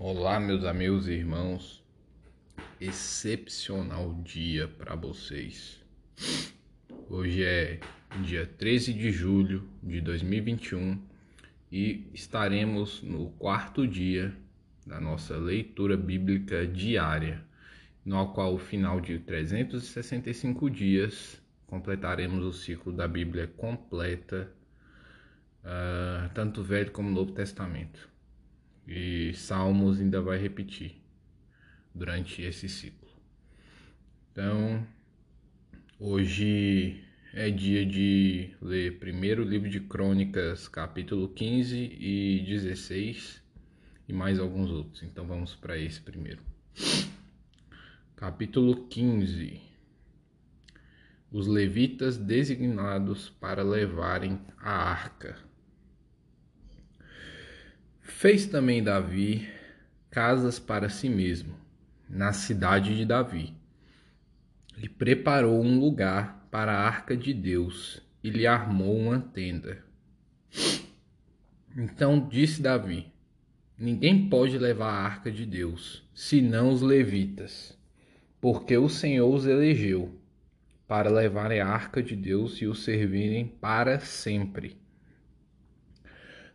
Olá, meus amigos e irmãos. Excepcional dia para vocês. Hoje é dia 13 de julho de 2021 e estaremos no quarto dia da nossa leitura bíblica diária, no qual, ao final de 365 dias, completaremos o ciclo da Bíblia completa, uh, tanto Velho como Novo Testamento. E Salmos ainda vai repetir durante esse ciclo. Então, hoje é dia de ler primeiro livro de Crônicas, capítulo 15 e 16, e mais alguns outros. Então vamos para esse primeiro. Capítulo 15. Os levitas designados para levarem a arca. Fez também Davi casas para si mesmo, na cidade de Davi. E preparou um lugar para a arca de Deus e lhe armou uma tenda. Então disse Davi: Ninguém pode levar a arca de Deus, senão os levitas, porque o Senhor os elegeu para levarem a arca de Deus e o servirem para sempre.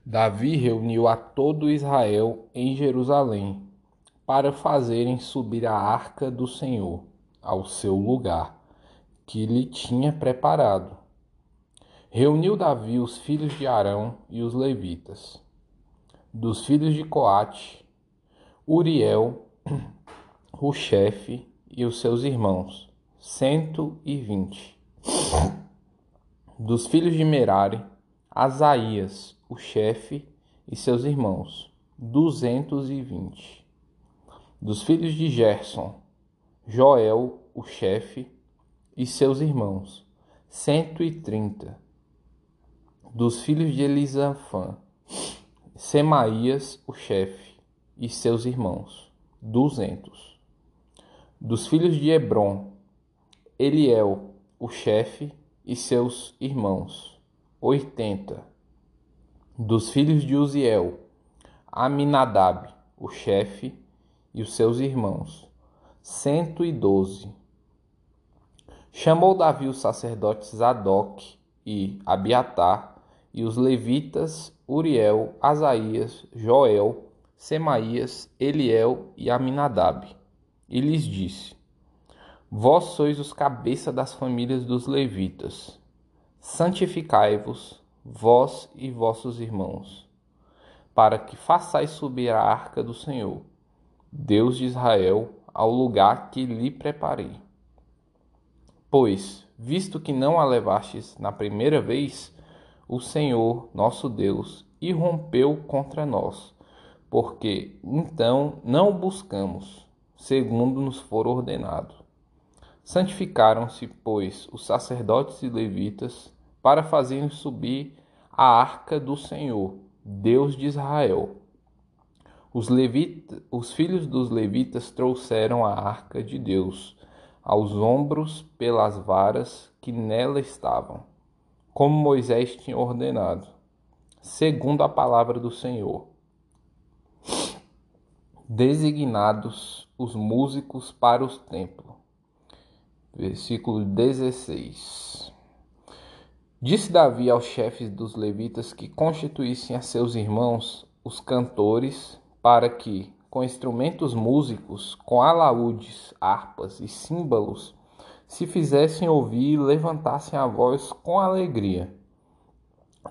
Davi reuniu a todo Israel em Jerusalém para fazerem subir a arca do Senhor ao seu lugar, que lhe tinha preparado. Reuniu Davi os filhos de Arão e os levitas. Dos filhos de Coate, Uriel, o chefe e os seus irmãos, cento e vinte. Dos filhos de Merari, Asaías, o chefe, e seus irmãos, duzentos e vinte. Dos filhos de Gerson, Joel, o chefe, e seus irmãos, cento e trinta. Dos filhos de Elisafã, Semaías, o chefe, e seus irmãos, duzentos. Dos filhos de Hebron, Eliel, o chefe, e seus irmãos, oitenta dos filhos de Uziel, Aminadab, o chefe, e os seus irmãos, cento e doze. Chamou Davi os sacerdotes Zadok e Abiatar, e os levitas Uriel, Asaías, Joel, Semaías, Eliel e Aminadab, e lhes disse: Vós sois os cabeças das famílias dos levitas. Santificai-vos vós e vossos irmãos, para que façais subir a arca do Senhor, Deus de Israel, ao lugar que lhe preparei. Pois, visto que não a levastes na primeira vez, o Senhor, nosso Deus, irrompeu contra nós, porque então não buscamos, segundo nos for ordenado. Santificaram-se, pois, os sacerdotes e levitas para fazerem subir a arca do Senhor, Deus de Israel. Os, levita, os filhos dos levitas trouxeram a arca de Deus aos ombros pelas varas que nela estavam, como Moisés tinha ordenado, segundo a palavra do Senhor. Designados os músicos para o templo. Versículo 16. Disse Davi aos chefes dos levitas que constituíssem a seus irmãos os cantores, para que, com instrumentos músicos, com alaúdes, harpas e símbolos, se fizessem ouvir e levantassem a voz com alegria.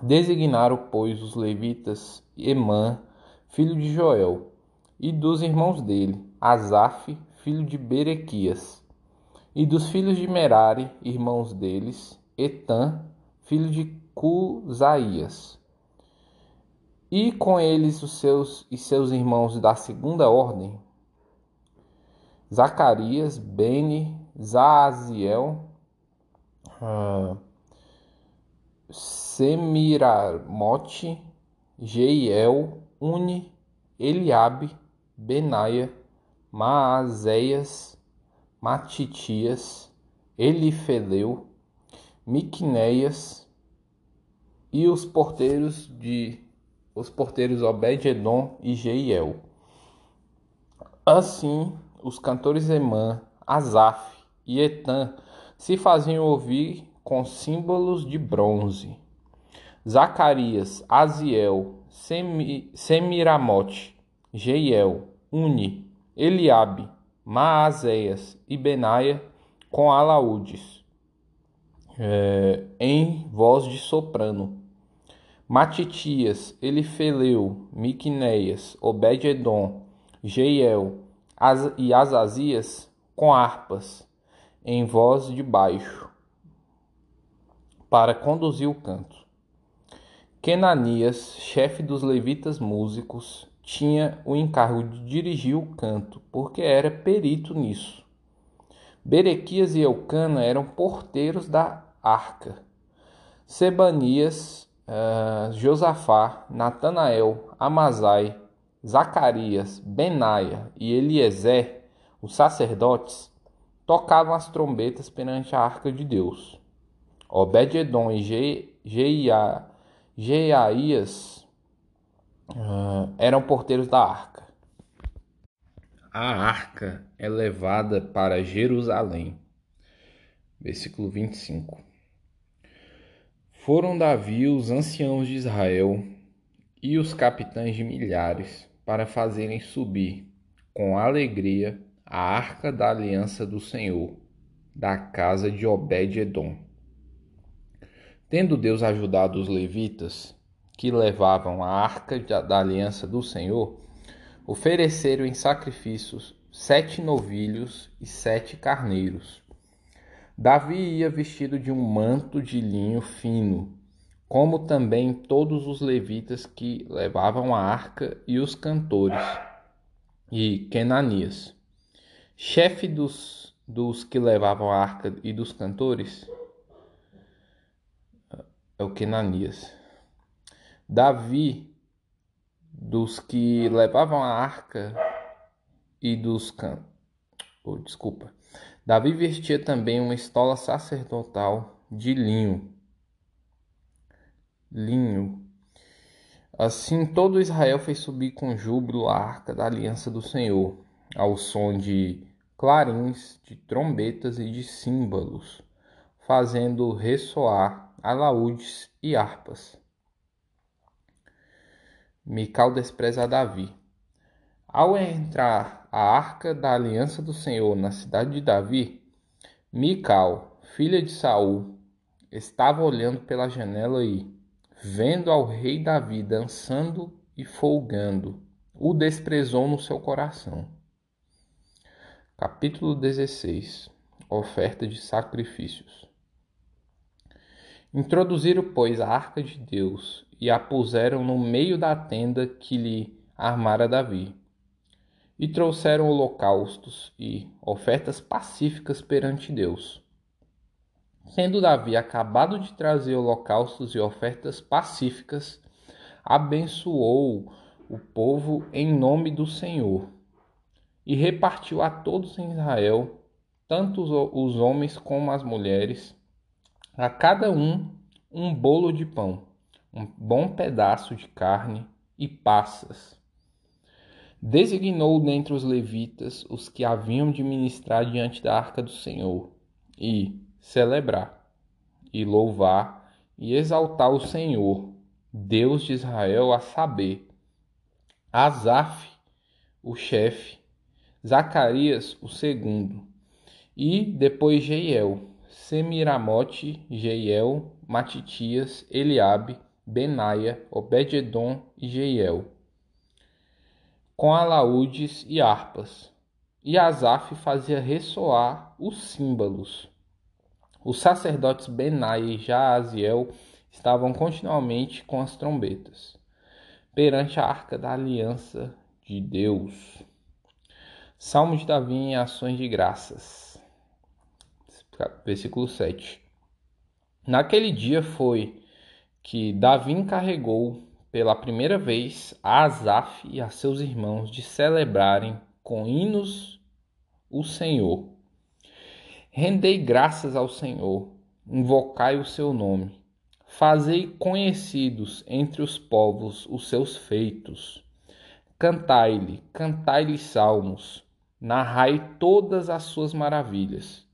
Designaram, pois, os levitas Emã, filho de Joel, e dos irmãos dele, Asaf, filho de Berequias, e dos filhos de Merari, irmãos deles, Etan, filho de Cusaías. E com eles os seus e seus irmãos da segunda ordem, Zacarias, Beni, Zaaziel, uh, Semiramote, Jeiel, Uni, Eliabe, Benaia, Maazéias, Matitias, Elifedeu, Miquneias e os porteiros de os porteiros Obed-edom e Jeiel. Assim, os cantores Emã, Asaf e Etan se faziam ouvir com símbolos de bronze. Zacarias, Aziel, Semi, Semiramote, Jeiel, Uni, Eliabe, Maazéias e Benaia com alaúdes, é, em voz de soprano. Matitias, Elifeleu, Miquineias, Obed-edom, Jeiel e Azazias com harpas, em voz de baixo, para conduzir o canto. Kenanias, chefe dos levitas músicos, tinha o encargo de dirigir o canto, porque era perito nisso. Berequias e Eucana eram porteiros da arca. Sebanias, uh, Josafá, Natanael, Amazai, Zacarias, Benaia e Eliezer, os sacerdotes, tocavam as trombetas perante a arca de Deus. Obed-edom e Jeia Jeaías uh, eram porteiros da arca. A arca é levada para Jerusalém. Versículo 25. Foram Davi os anciãos de Israel e os capitães de milhares para fazerem subir com alegria a arca da aliança do Senhor, da casa de Obed-edom Tendo Deus ajudado os levitas, que levavam a arca da aliança do Senhor, ofereceram em sacrifícios sete novilhos e sete carneiros. Davi ia vestido de um manto de linho fino, como também todos os levitas que levavam a arca e os cantores, e Kenanias, chefe dos, dos que levavam a arca e dos cantores, é o Kenanias. Davi, dos que levavam a arca e dos can... Oh, desculpa. Davi vestia também uma estola sacerdotal de linho. Linho. Assim todo Israel fez subir com júbilo a arca da aliança do Senhor, ao som de clarins, de trombetas e de símbolos, fazendo ressoar alaúdes e harpas. Mical despreza Davi. Ao entrar a arca da aliança do Senhor na cidade de Davi, Mical, filha de Saul, estava olhando pela janela e, vendo ao rei Davi dançando e folgando, o desprezou no seu coração. Capítulo 16 Oferta de sacrifícios. Introduziram, pois, a arca de Deus e a puseram no meio da tenda que lhe armara Davi. E trouxeram holocaustos e ofertas pacíficas perante Deus. Tendo Davi acabado de trazer holocaustos e ofertas pacíficas, abençoou o povo em nome do Senhor e repartiu a todos em Israel, tanto os homens como as mulheres, a cada um um bolo de pão, um bom pedaço de carne e passas. Designou dentre os levitas os que haviam de ministrar diante da arca do Senhor e celebrar, e louvar e exaltar o Senhor, Deus de Israel, a saber, Asaf, o chefe, Zacarias, o segundo, e depois Jeiel, Semiramote, Jeiel, Matitias, Eliabe, Benaia, Obed-edom e Jeiel, com alaúdes e harpas. E Asaf fazia ressoar os símbolos. Os sacerdotes Benaia e Jaaziel estavam continuamente com as trombetas, perante a arca da aliança de Deus. Salmo de Davi em ações de graças versículo 7. Naquele dia foi que Davi encarregou pela primeira vez a Asaf e a seus irmãos de celebrarem com hinos o Senhor. Rendei graças ao Senhor, invocai o seu nome, fazei conhecidos entre os povos os seus feitos. Cantai-lhe, cantai-lhe salmos, narrai todas as suas maravilhas.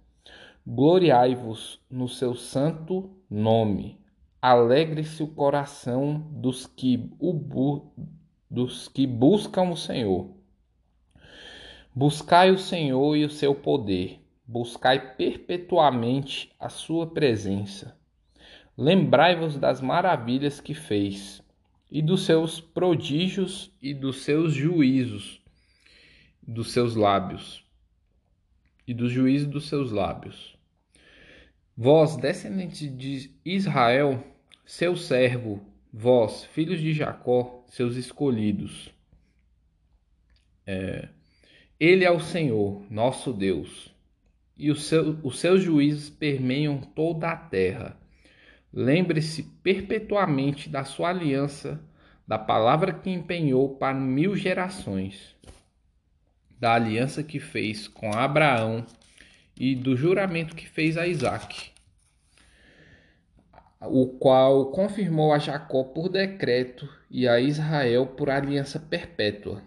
Gloriai-vos no seu santo nome. Alegre-se o coração dos que, o dos que buscam o Senhor. Buscai o Senhor e o seu poder, buscai perpetuamente a sua presença. Lembrai-vos das maravilhas que fez, e dos seus prodígios e dos seus juízos, dos seus lábios, e dos juízos dos seus lábios. Vós, descendentes de Israel, seu servo, vós, filhos de Jacó, seus escolhidos. É, ele é o Senhor, nosso Deus, e seu, os seus juízos permeiam toda a terra. Lembre-se perpetuamente da sua aliança, da palavra que empenhou para mil gerações, da aliança que fez com Abraão e do juramento que fez a Isaac, o qual confirmou a Jacó por decreto e a Israel por aliança perpétua,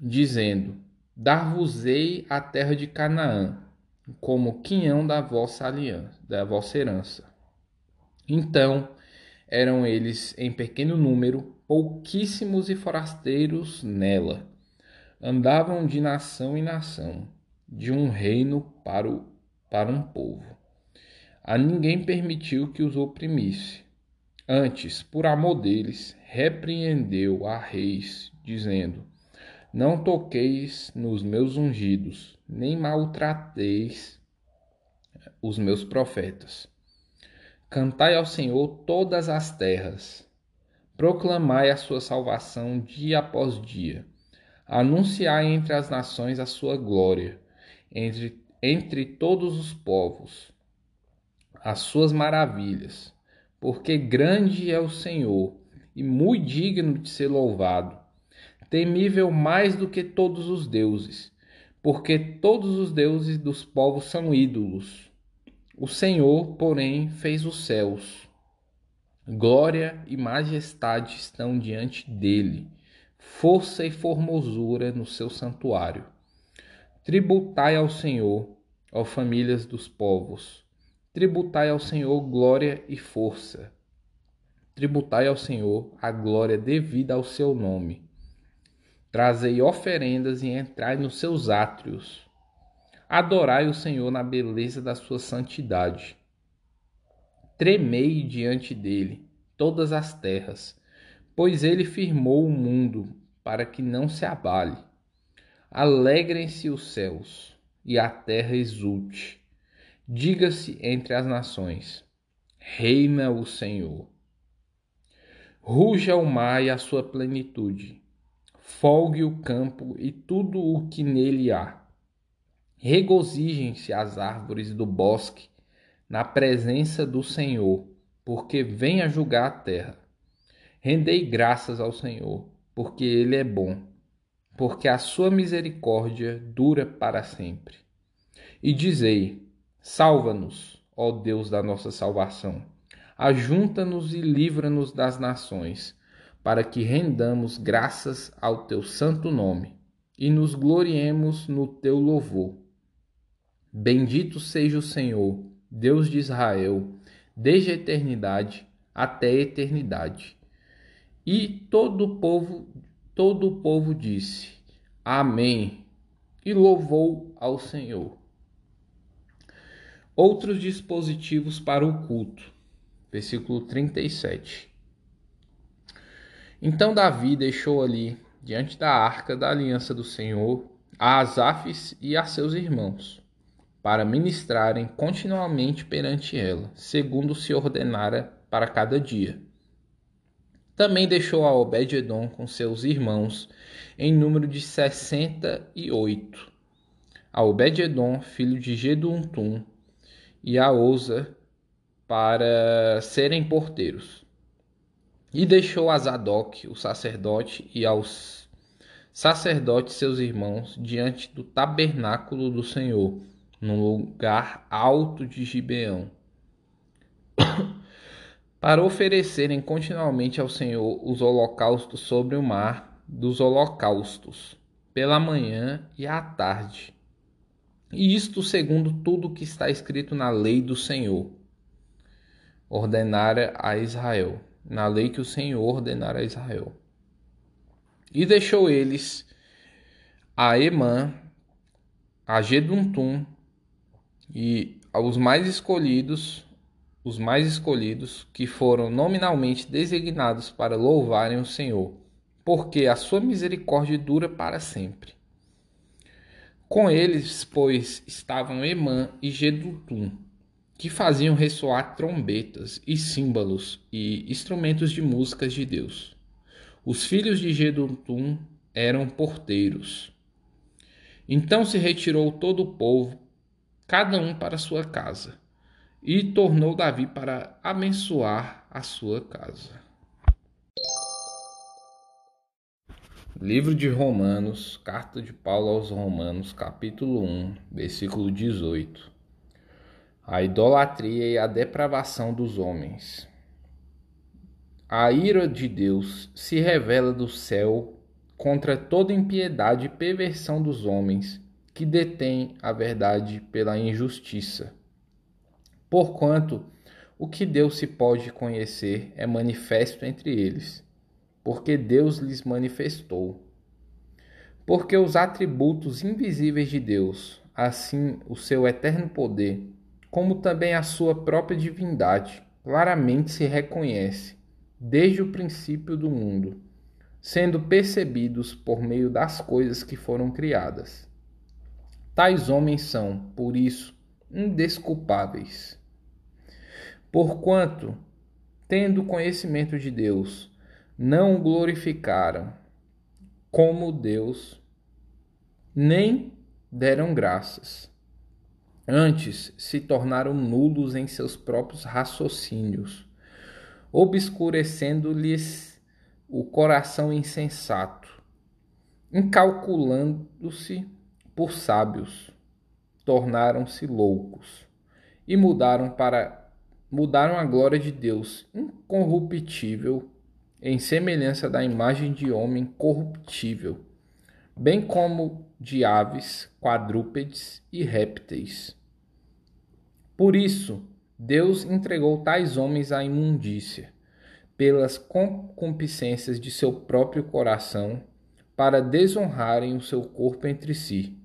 dizendo: Dar-vos-ei a terra de Canaã, como quinhão da vossa aliança, da vossa herança. Então eram eles em pequeno número, pouquíssimos e forasteiros nela. Andavam de nação em nação, de um reino para, o, para um povo. A ninguém permitiu que os oprimisse. Antes, por amor deles, repreendeu a reis, dizendo: Não toqueis nos meus ungidos, nem maltrateis os meus profetas. Cantai ao Senhor todas as terras. Proclamai a sua salvação dia após dia. Anunciai entre as nações a sua glória, entre, entre todos os povos, as suas maravilhas. Porque grande é o Senhor e muito digno de ser louvado, temível mais do que todos os deuses, porque todos os deuses dos povos são ídolos o Senhor, porém, fez os céus. Glória e majestade estão diante dele, força e formosura no seu santuário. Tributai ao Senhor, ó famílias dos povos. Tributai ao Senhor glória e força. Tributai ao Senhor a glória devida ao seu nome. Trazei oferendas e entrai nos seus átrios. Adorai o Senhor na beleza da sua santidade. Tremei diante dele todas as terras, pois ele firmou o mundo para que não se abale. Alegrem-se os céus e a terra exulte. Diga-se entre as nações: Reina o Senhor. Ruja o mar e a sua plenitude. Folgue o campo e tudo o que nele há Regozijem-se as árvores do bosque na presença do Senhor, porque vem a julgar a terra. Rendei graças ao Senhor, porque ele é bom, porque a sua misericórdia dura para sempre. E dizei: Salva-nos, ó Deus da nossa salvação. Ajunta-nos e livra-nos das nações, para que rendamos graças ao teu santo nome e nos gloriemos no teu louvor Bendito seja o Senhor, Deus de Israel, desde a eternidade até a eternidade. E todo o povo, todo o povo disse: Amém. E louvou ao Senhor. Outros dispositivos para o culto. Versículo 37. Então Davi deixou ali, diante da arca da aliança do Senhor, a Asafes e a seus irmãos para ministrarem continuamente perante ela, segundo se ordenara para cada dia. Também deixou a Obed-edom com seus irmãos, em número de sessenta e oito. A Obed-edom, filho de Geduntum, e a Oza, para serem porteiros. E deixou a Zadok, o sacerdote, e aos sacerdotes seus irmãos, diante do tabernáculo do Senhor, num lugar alto de Gibeão, para oferecerem continuamente ao Senhor os holocaustos sobre o mar dos holocaustos, pela manhã e à tarde. E isto segundo tudo que está escrito na lei do Senhor, ordenara a Israel, na lei que o Senhor ordenara a Israel. E deixou eles a Emã, a Geduntum e aos mais escolhidos, os mais escolhidos que foram nominalmente designados para louvarem o Senhor, porque a sua misericórdia dura para sempre. Com eles, pois, estavam Emã e Gedutum, que faziam ressoar trombetas e símbolos e instrumentos de músicas de Deus. Os filhos de Gedutum eram porteiros. Então se retirou todo o povo, cada um para sua casa, e tornou Davi para abençoar a sua casa. Livro de Romanos, Carta de Paulo aos Romanos, capítulo 1, versículo 18 a idolatria e a depravação dos homens. A ira de Deus se revela do céu contra toda impiedade e perversão dos homens que detêm a verdade pela injustiça. Porquanto o que Deus se pode conhecer é manifesto entre eles, porque Deus lhes manifestou. Porque os atributos invisíveis de Deus, assim o seu eterno poder, como também a sua própria divindade, claramente se reconhece desde o princípio do mundo, sendo percebidos por meio das coisas que foram criadas. Tais homens são, por isso, indesculpáveis. Porquanto, tendo conhecimento de Deus, não o glorificaram como Deus, nem deram graças. Antes se tornaram nulos em seus próprios raciocínios, obscurecendo-lhes o coração insensato, incalculando-se por sábios, tornaram-se loucos e mudaram para mudaram a glória de Deus incorruptível em semelhança da imagem de homem corruptível, bem como de aves, quadrúpedes e répteis. Por isso, Deus entregou tais homens à imundícia, pelas concupiscências de seu próprio coração, para desonrarem o seu corpo entre si.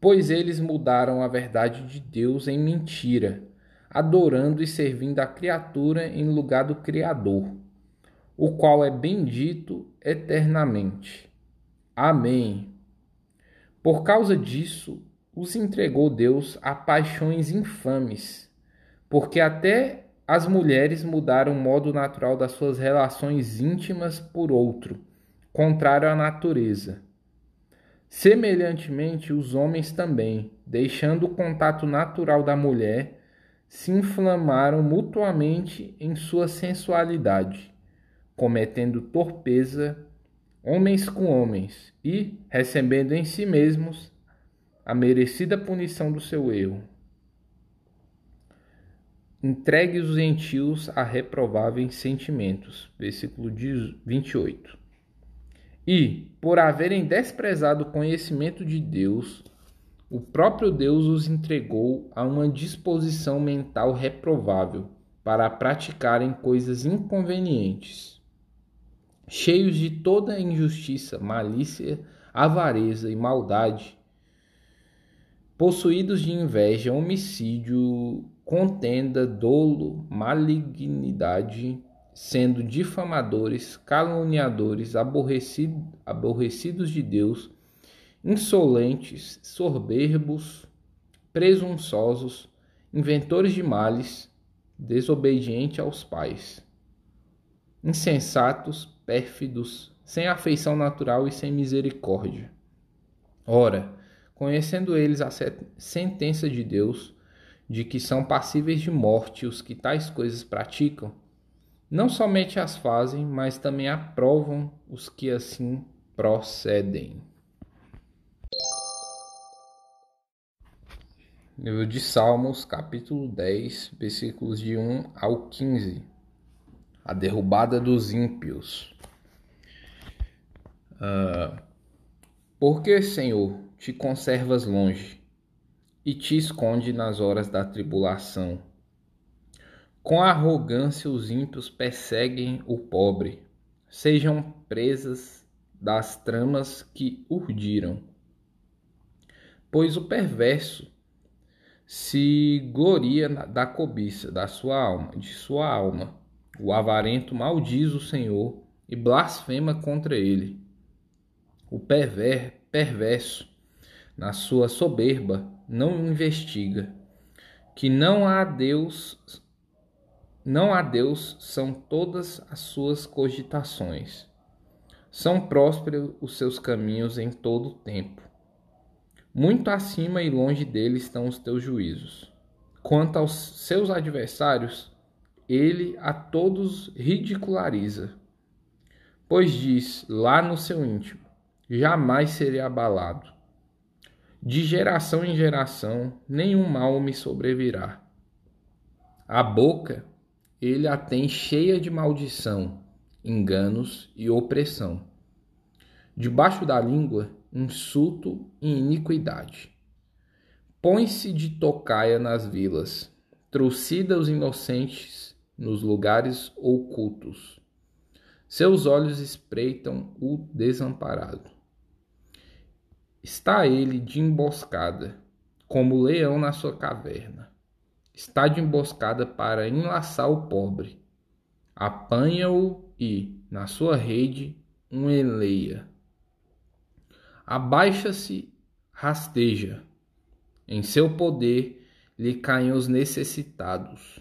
Pois eles mudaram a verdade de Deus em mentira, adorando e servindo a criatura em lugar do Criador, o qual é bendito eternamente. Amém. Por causa disso, os entregou Deus a paixões infames, porque até as mulheres mudaram o modo natural das suas relações íntimas por outro, contrário à natureza. Semelhantemente, os homens também, deixando o contato natural da mulher, se inflamaram mutuamente em sua sensualidade, cometendo torpeza homens com homens e recebendo em si mesmos a merecida punição do seu erro. Entregue os gentios a reprováveis sentimentos. Versículo 28. E, por haverem desprezado o conhecimento de Deus, o próprio Deus os entregou a uma disposição mental reprovável para praticarem coisas inconvenientes, cheios de toda injustiça, malícia, avareza e maldade possuídos de inveja, homicídio, contenda, dolo, malignidade, sendo difamadores, caluniadores, aborrecido, aborrecidos de Deus, insolentes, soberbos, presunçosos, inventores de males, desobedientes aos pais, insensatos, pérfidos, sem afeição natural e sem misericórdia. Ora, conhecendo eles a sentença de Deus, de que são passíveis de morte os que tais coisas praticam, não somente as fazem, mas também aprovam os que assim procedem. Livro de Salmos, capítulo 10, versículos de 1 ao 15. A derrubada dos ímpios. Uh, Por que, Senhor, te conservas longe e te esconde nas horas da tribulação? Com arrogância os ímpios perseguem o pobre, sejam presas das tramas que urdiram. Pois o perverso se gloria da cobiça da sua alma, de sua alma. O avarento maldiz o Senhor e blasfema contra ele. O perver, perverso, na sua soberba, não investiga, que não há Deus, não há Deus são todas as suas cogitações. São prósperos os seus caminhos em todo o tempo. Muito acima e longe dele estão os teus juízos. Quanto aos seus adversários, ele a todos ridiculariza. Pois diz lá no seu íntimo: jamais serei abalado. De geração em geração, nenhum mal me sobrevirá. A boca ele a tem cheia de maldição, enganos e opressão. Debaixo da língua, insulto e iniquidade. Põe-se de tocaia nas vilas, trucida os inocentes nos lugares ocultos. Seus olhos espreitam o desamparado. Está ele de emboscada, como leão na sua caverna. Está de emboscada para enlaçar o pobre. Apanha-o e, na sua rede, um. Abaixa-se, rasteja. Em seu poder lhe caem os necessitados.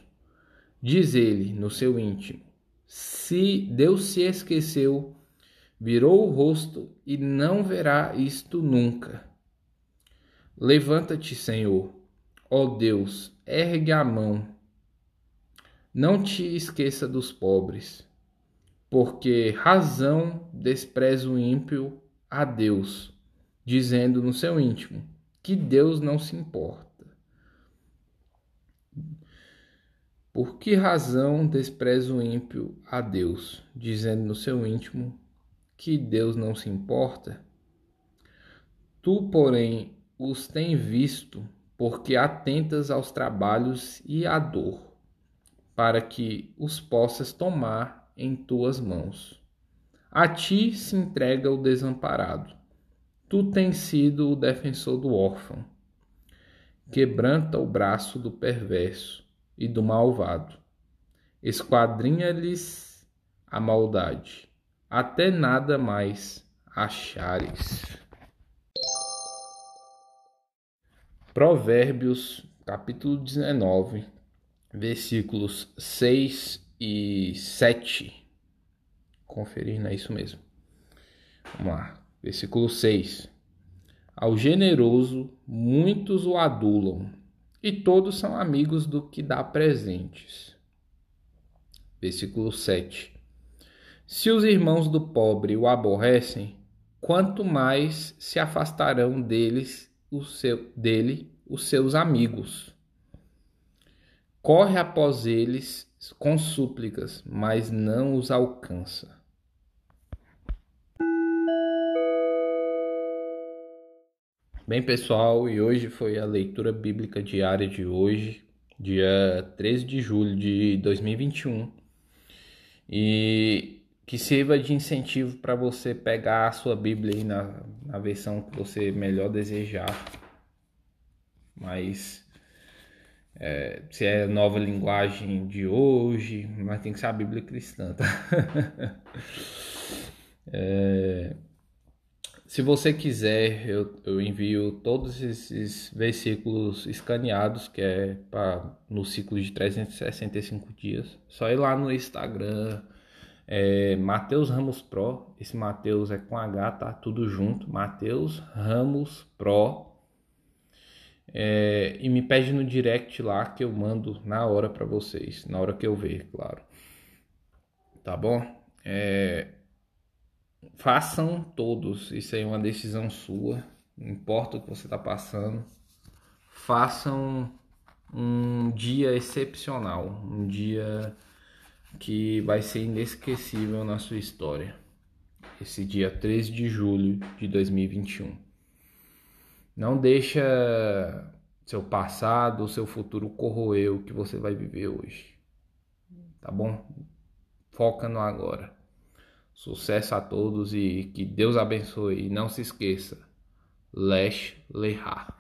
Diz ele no seu íntimo: Se Deus se esqueceu, virou o rosto e não verá isto nunca. Levanta-te, Senhor, ó Deus, ergue a mão. Não te esqueça dos pobres, porque razão despreza o ímpio a Deus, dizendo no seu íntimo que Deus não se importa. Por que razão despreza o ímpio a Deus, dizendo no seu íntimo que Deus não se importa? Tu, porém, os tem visto, porque atentas aos trabalhos e à dor, para que os possas tomar em tuas mãos. A ti se entrega o desamparado. Tu tens sido o defensor do órfão. Quebranta o braço do perverso e do malvado. Esquadrinha-lhes a maldade até nada mais achares. Provérbios, capítulo 19, versículos 6 e 7. Conferir, não é isso mesmo. Vamos lá. Versículo 6. Ao generoso, muitos o adulam, e todos são amigos do que dá presentes. Versículo 7. Se os irmãos do pobre o aborrecem, quanto mais se afastarão deles o seu, dele os seus amigos. Corre após eles com súplicas, mas não os alcança. Bem, pessoal, e hoje foi a leitura bíblica diária de hoje, dia 13 de julho de 2021. E que sirva de incentivo para você pegar a sua Bíblia aí na, na versão que você melhor desejar. Mas é, se é nova linguagem de hoje, mas tem que ser a Bíblia cristã, tá? é, se você quiser, eu, eu envio todos esses versículos escaneados, que é pra, no ciclo de 365 dias. Só ir lá no Instagram é, Matheus Ramos Pro, esse Matheus é com H, tá? Tudo junto. Matheus Ramos Pro. É, e me pede no direct lá que eu mando na hora para vocês, na hora que eu ver, claro. Tá bom? É, façam todos, isso aí é uma decisão sua, não importa o que você está passando. Façam um dia excepcional, um dia que vai ser inesquecível na sua história. esse dia 13 de julho de 2021. Não deixa seu passado, seu futuro corroer o que você vai viver hoje. Tá bom? Foca no agora. Sucesso a todos e que Deus abençoe. E não se esqueça, Lesh Lehar.